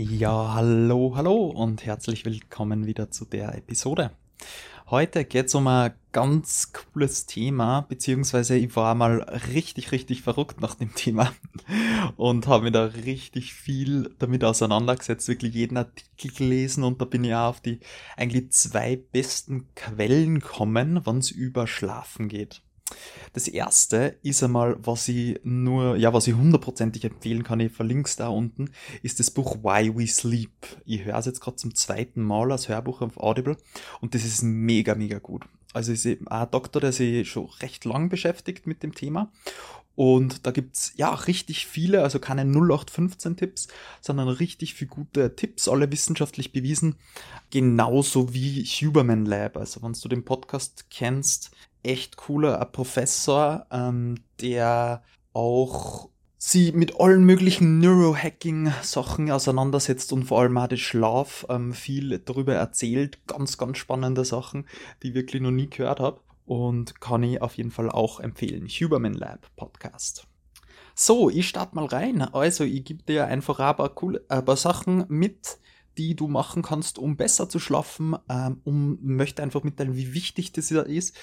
Ja, hallo, hallo und herzlich willkommen wieder zu der Episode. Heute geht es um ein ganz cooles Thema, beziehungsweise ich war mal richtig, richtig verrückt nach dem Thema und habe mir da richtig viel damit auseinandergesetzt, wirklich jeden Artikel gelesen und da bin ich auch auf die eigentlich zwei besten Quellen kommen, wenn es über Schlafen geht. Das erste ist einmal, was ich nur, ja, was ich hundertprozentig empfehlen kann, ich verlinke es da unten, ist das Buch Why We Sleep. Ich höre es jetzt gerade zum zweiten Mal als Hörbuch auf Audible und das ist mega, mega gut. Also ist ein Doktor, der sich schon recht lang beschäftigt mit dem Thema und da gibt's ja richtig viele, also keine 0815 Tipps, sondern richtig viele gute Tipps, alle wissenschaftlich bewiesen. Genauso wie Huberman Lab. Also wenn du den Podcast kennst, echt cooler Professor, ähm, der auch sie mit allen möglichen Neurohacking-Sachen auseinandersetzt und vor allem auch den Schlaf ähm, viel darüber erzählt. Ganz, ganz spannende Sachen, die ich wirklich noch nie gehört habe. Und kann ich auf jeden Fall auch empfehlen. Huberman Lab Podcast. So, ich starte mal rein. Also, ich gebe dir einfach ein paar, coole, ein paar Sachen mit, die du machen kannst, um besser zu schlafen, ähm, um möchte einfach mitteilen, wie wichtig das ist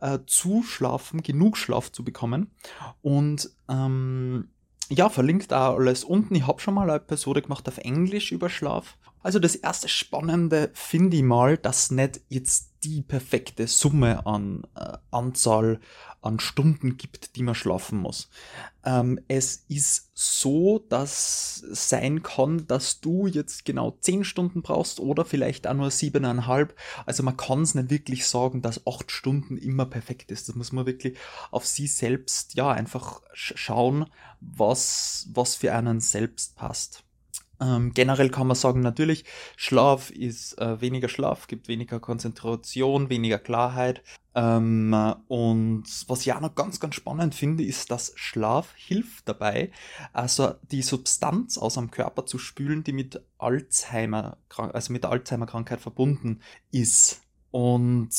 äh, zu schlafen, genug Schlaf zu bekommen. Und ähm, ja, verlinkt da alles unten. Ich habe schon mal eine Episode gemacht auf Englisch über Schlaf. Also das erste Spannende finde ich mal, dass nicht jetzt die perfekte Summe an äh, Anzahl an Stunden gibt, die man schlafen muss. Ähm, es ist so, dass sein kann, dass du jetzt genau 10 Stunden brauchst oder vielleicht auch nur 7,5. Also man kann es nicht wirklich sagen, dass 8 Stunden immer perfekt ist. Das muss man wirklich auf sie selbst, ja, einfach schauen, was, was für einen selbst passt. Ähm, generell kann man sagen, natürlich, Schlaf ist äh, weniger Schlaf, gibt weniger Konzentration, weniger Klarheit. Ähm, und was ich auch noch ganz, ganz spannend finde, ist, dass Schlaf hilft dabei, also die Substanz aus dem Körper zu spülen, die mit Alzheimer, also mit der Alzheimer-Krankheit verbunden ist. Und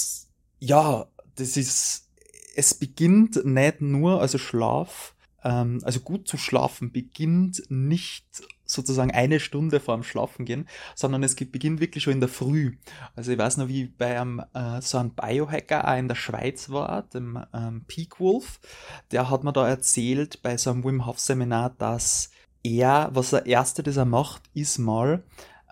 ja, das ist, es beginnt nicht nur, also Schlaf, ähm, also gut zu schlafen beginnt nicht sozusagen eine Stunde vor dem Schlafen gehen, sondern es beginnt wirklich schon in der Früh. Also ich weiß noch, wie bei einem, äh, so einem Biohacker auch in der Schweiz war, dem ähm, Peak Wolf, der hat mir da erzählt bei so einem Wim Hof Seminar, dass er, was der erste, das er macht, ist mal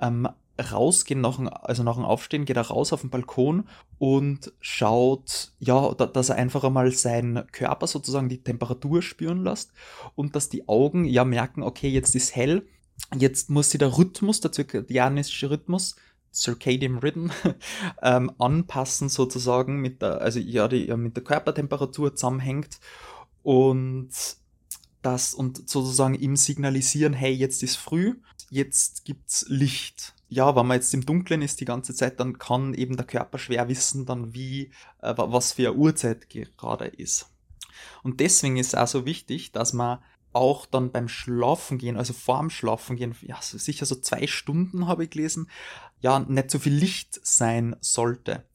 ähm, rausgehen, nach dem, also nach dem Aufstehen geht er raus auf den Balkon und schaut, ja, dass er einfach einmal seinen Körper sozusagen die Temperatur spüren lässt und dass die Augen ja merken, okay, jetzt ist hell, Jetzt muss sich der Rhythmus, der zirkadianische Rhythmus, Circadian Rhythm, ähm, anpassen sozusagen mit der, also ja, die ja, mit der Körpertemperatur zusammenhängt und das und sozusagen ihm signalisieren, hey, jetzt ist früh, jetzt gibt's Licht. Ja, wenn man jetzt im Dunkeln ist die ganze Zeit, dann kann eben der Körper schwer wissen, dann wie, äh, was für eine Uhrzeit gerade ist. Und deswegen ist es auch so wichtig, dass man auch dann beim Schlafen gehen, also vorm Schlafen gehen, ja, sicher so zwei Stunden habe ich gelesen, ja, nicht so viel Licht sein sollte.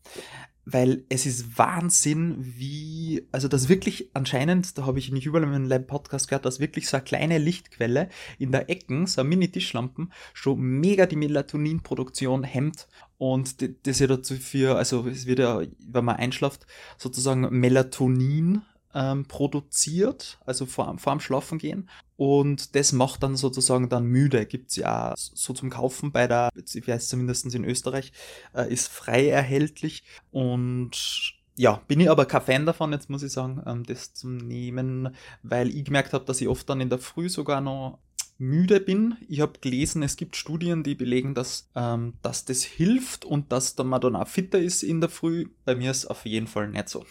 Weil es ist Wahnsinn, wie, also das wirklich anscheinend, da habe ich nicht überall in meinem Podcast gehört, dass wirklich so eine kleine Lichtquelle in der Ecken, so eine Mini-Tischlampen, schon mega die Melatoninproduktion hemmt und das ja dazu für, also es wird ja, wenn man einschlaft, sozusagen Melatonin ähm, produziert, also vor, vor dem Schlafen gehen. Und das macht dann sozusagen dann müde. Gibt's ja so zum Kaufen bei der, ich weiß zumindest in Österreich, äh, ist frei erhältlich. Und ja, bin ich aber kein Fan davon, jetzt muss ich sagen, ähm, das zu nehmen, weil ich gemerkt habe, dass ich oft dann in der Früh sogar noch müde bin. Ich habe gelesen, es gibt Studien, die belegen, dass, ähm, dass das hilft und dass man dann auch fitter ist in der Früh. Bei mir ist auf jeden Fall nicht so.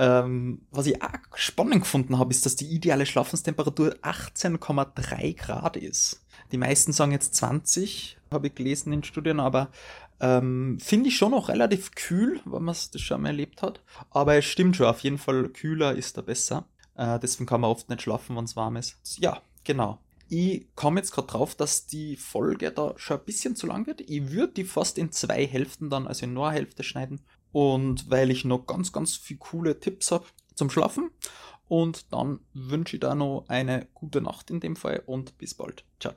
Ähm, was ich auch spannend gefunden habe, ist, dass die ideale Schlafenstemperatur 18,3 Grad ist. Die meisten sagen jetzt 20, habe ich gelesen in Studien, aber ähm, finde ich schon noch relativ kühl, wenn man das schon mal erlebt hat. Aber es stimmt schon, auf jeden Fall kühler ist da besser. Äh, deswegen kann man oft nicht schlafen, wenn es warm ist. Ja, genau. Ich komme jetzt gerade drauf, dass die Folge da schon ein bisschen zu lang wird. Ich würde die fast in zwei Hälften dann, also in nur Hälfte schneiden und weil ich noch ganz, ganz viele coole Tipps habe zum Schlafen. Und dann wünsche ich da noch eine gute Nacht in dem Fall und bis bald. Ciao, ciao.